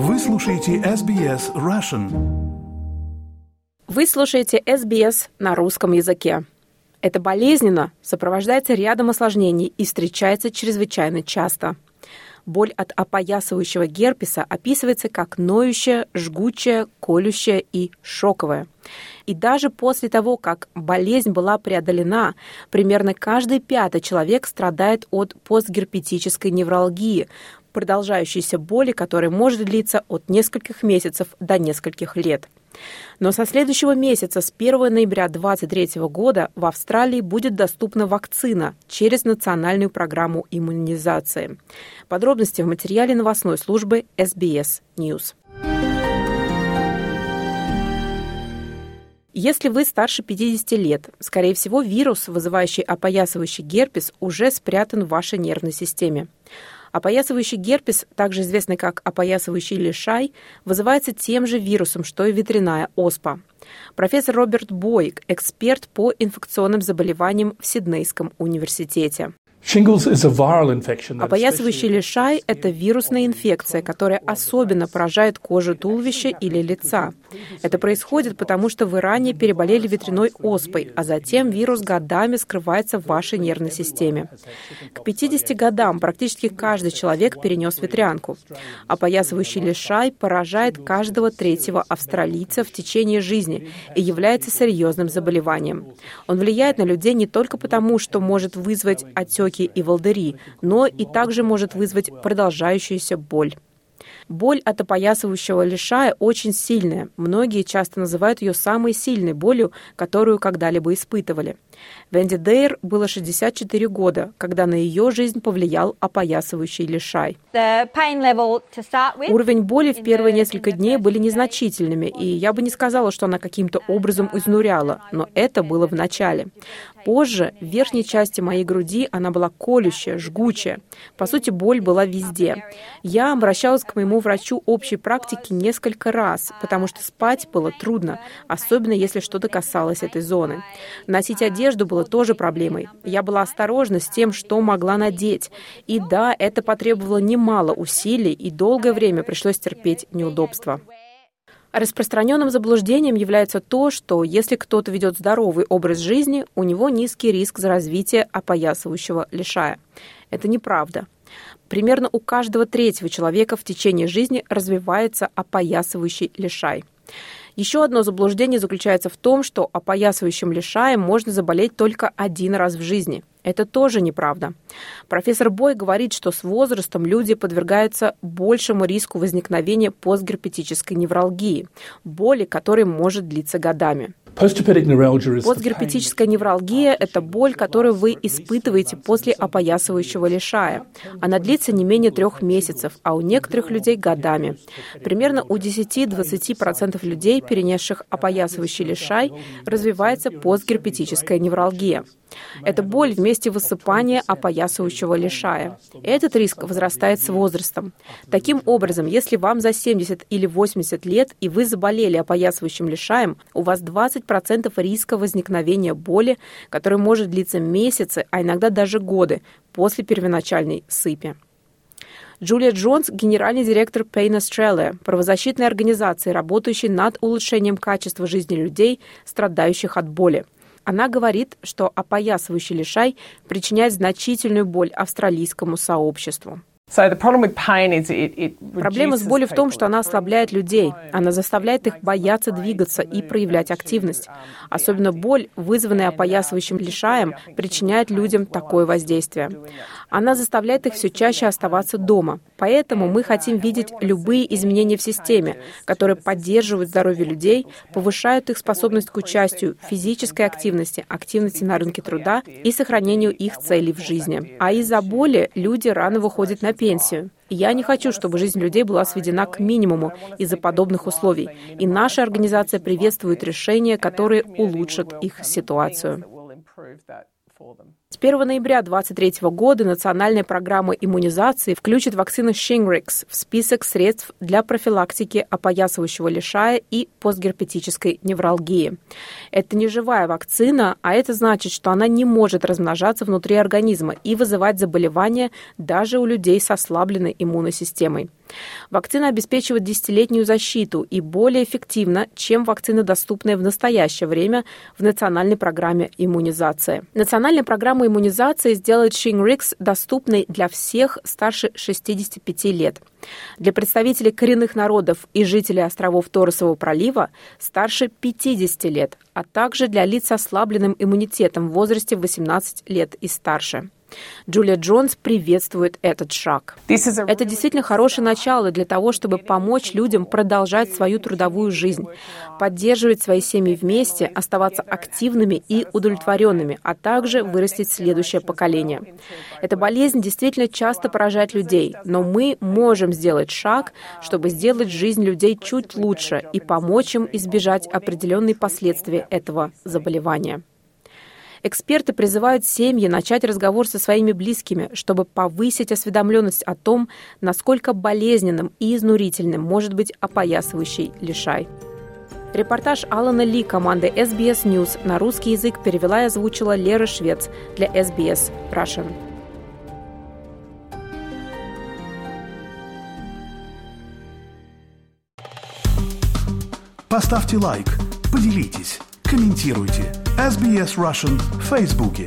Вы слушаете SBS Russian. Вы слушаете SBS на русском языке. Это болезненно, сопровождается рядом осложнений и встречается чрезвычайно часто. Боль от опоясывающего герпеса описывается как ноющая, жгучая, колющая и шоковая. И даже после того, как болезнь была преодолена, примерно каждый пятый человек страдает от постгерпетической невралгии, продолжающейся боли, которая может длиться от нескольких месяцев до нескольких лет. Но со следующего месяца, с 1 ноября 2023 года, в Австралии будет доступна вакцина через национальную программу иммунизации. Подробности в материале новостной службы SBS News. Если вы старше 50 лет, скорее всего, вирус, вызывающий опоясывающий герпес, уже спрятан в вашей нервной системе. Опоясывающий герпес, также известный как опоясывающий лишай, вызывается тем же вирусом, что и ветряная оспа. Профессор Роберт Бойк, эксперт по инфекционным заболеваниям в Сиднейском университете. Опоясывающий лишай – это вирусная инфекция, которая особенно поражает кожу туловища или лица. Это происходит потому, что вы ранее переболели ветряной оспой, а затем вирус годами скрывается в вашей нервной системе. К 50 годам практически каждый человек перенес ветрянку. Опоясывающий лишай поражает каждого третьего австралийца в течение жизни и является серьезным заболеванием. Он влияет на людей не только потому, что может вызвать отеки отеки и волдыри, но и также может вызвать продолжающуюся боль. Боль от опоясывающего лишая очень сильная. Многие часто называют ее самой сильной болью, которую когда-либо испытывали. Венди Дейр было 64 года, когда на ее жизнь повлиял опоясывающий лишай. Уровень боли в первые несколько дней были незначительными, и я бы не сказала, что она каким-то образом изнуряла, но это было в начале. Позже в верхней части моей груди она была колющая, жгучая. По сути, боль была везде. Я обращалась к моему врачу общей практики несколько раз, потому что спать было трудно, особенно если что-то касалось этой зоны. Носить одежду было тоже проблемой. Я была осторожна с тем, что могла надеть. И да, это потребовало немало усилий, и долгое время пришлось терпеть неудобства. Распространенным заблуждением является то, что если кто-то ведет здоровый образ жизни, у него низкий риск за развитие опоясывающего лишая. Это неправда. Примерно у каждого третьего человека в течение жизни развивается опоясывающий лишай. Еще одно заблуждение заключается в том, что опоясывающим лишаем можно заболеть только один раз в жизни. Это тоже неправда. Профессор Бой говорит, что с возрастом люди подвергаются большему риску возникновения постгерпетической невралгии, боли, которая может длиться годами. Постгерпетическая невралгия – это боль, которую вы испытываете после опоясывающего лишая. Она длится не менее трех месяцев, а у некоторых людей – годами. Примерно у 10-20% людей, перенесших опоясывающий лишай, развивается постгерпетическая невралгия. Это боль в месте высыпания опоясывающего лишая. Этот риск возрастает с возрастом. Таким образом, если вам за 70 или 80 лет и вы заболели опоясывающим лишаем, у вас 20% риска возникновения боли, которая может длиться месяцы, а иногда даже годы после первоначальной сыпи. Джулия Джонс, генеральный директор Pain Australia, правозащитной организации, работающей над улучшением качества жизни людей, страдающих от боли. Она говорит, что опоясывающий лишай причиняет значительную боль австралийскому сообществу. Проблема с болью в том, что она ослабляет людей. Она заставляет их бояться двигаться и проявлять активность. Особенно боль, вызванная опоясывающим лишаем, причиняет людям такое воздействие. Она заставляет их все чаще оставаться дома. Поэтому мы хотим видеть любые изменения в системе, которые поддерживают здоровье людей, повышают их способность к участию, физической активности, активности на рынке труда и сохранению их целей в жизни. А из-за боли люди рано выходят на пенсию. я не хочу, чтобы жизнь людей была сведена к минимуму из-за подобных условий. И наша организация приветствует решения, которые улучшат их ситуацию. 1 ноября 2023 года национальная программа иммунизации включит вакцину Shingrix в список средств для профилактики опоясывающего лишая и постгерпетической невралгии. Это не живая вакцина, а это значит, что она не может размножаться внутри организма и вызывать заболевания даже у людей с ослабленной иммунной системой. Вакцина обеспечивает десятилетнюю защиту и более эффективна, чем вакцины, доступные в настоящее время в национальной программе иммунизации. Национальная программа иммунизации сделает Shingrix доступной для всех старше 65 лет. Для представителей коренных народов и жителей островов Торосового пролива старше 50 лет, а также для лиц с ослабленным иммунитетом в возрасте 18 лет и старше. Джулия Джонс приветствует этот шаг. Это действительно хорошее начало для того, чтобы помочь людям продолжать свою трудовую жизнь, поддерживать свои семьи вместе, оставаться активными и удовлетворенными, а также вырастить следующее поколение. Эта болезнь действительно часто поражает людей, но мы можем сделать шаг, чтобы сделать жизнь людей чуть лучше и помочь им избежать определенные последствия этого заболевания. Эксперты призывают семьи начать разговор со своими близкими, чтобы повысить осведомленность о том, насколько болезненным и изнурительным может быть опоясывающий лишай. Репортаж Алана Ли команды SBS News на русский язык перевела и озвучила Лера Швец для SBS Russian. Поставьте лайк, поделитесь, комментируйте. SBS Russian в Фейсбуке.